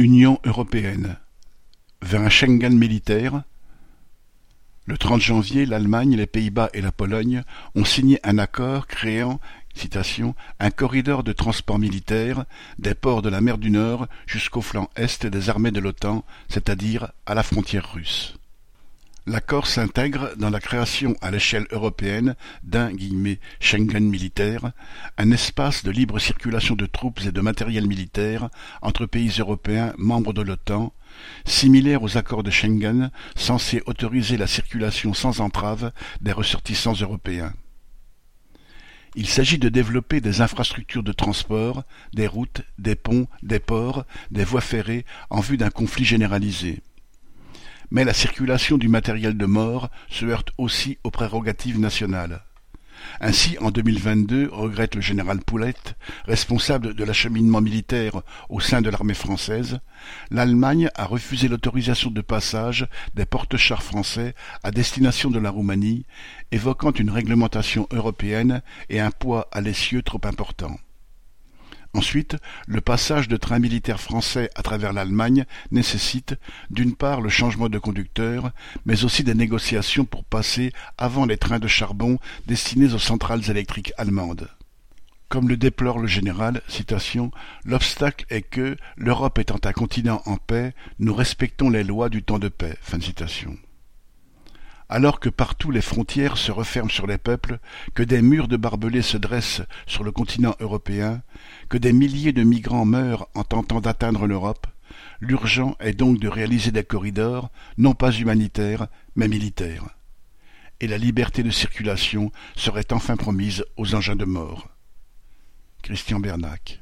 Union européenne. Vers un Schengen militaire, le 30 janvier, l'Allemagne, les Pays-Bas et la Pologne ont signé un accord créant un corridor de transport militaire des ports de la mer du Nord jusqu'au flanc est des armées de l'OTAN, c'est-à-dire à la frontière russe. L'accord s'intègre dans la création à l'échelle européenne d'un « Schengen militaire », un espace de libre circulation de troupes et de matériel militaire entre pays européens membres de l'OTAN, similaire aux accords de Schengen censés autoriser la circulation sans entrave des ressortissants européens. Il s'agit de développer des infrastructures de transport, des routes, des ponts, des ports, des voies ferrées en vue d'un conflit généralisé mais la circulation du matériel de mort se heurte aussi aux prérogatives nationales. Ainsi, en 2022, regrette le général Poulette, responsable de l'acheminement militaire au sein de l'armée française, l'Allemagne a refusé l'autorisation de passage des porte-chars français à destination de la Roumanie, évoquant une réglementation européenne et un poids à l'essieu trop important. Ensuite, le passage de trains militaires français à travers l'Allemagne nécessite, d'une part, le changement de conducteur, mais aussi des négociations pour passer avant les trains de charbon destinés aux centrales électriques allemandes. Comme le déplore le général, l'obstacle est que, l'Europe étant un continent en paix, nous respectons les lois du temps de paix. Alors que partout les frontières se referment sur les peuples, que des murs de barbelés se dressent sur le continent européen, que des milliers de migrants meurent en tentant d'atteindre l'Europe, l'urgent est donc de réaliser des corridors, non pas humanitaires, mais militaires. Et la liberté de circulation serait enfin promise aux engins de mort. Christian Bernac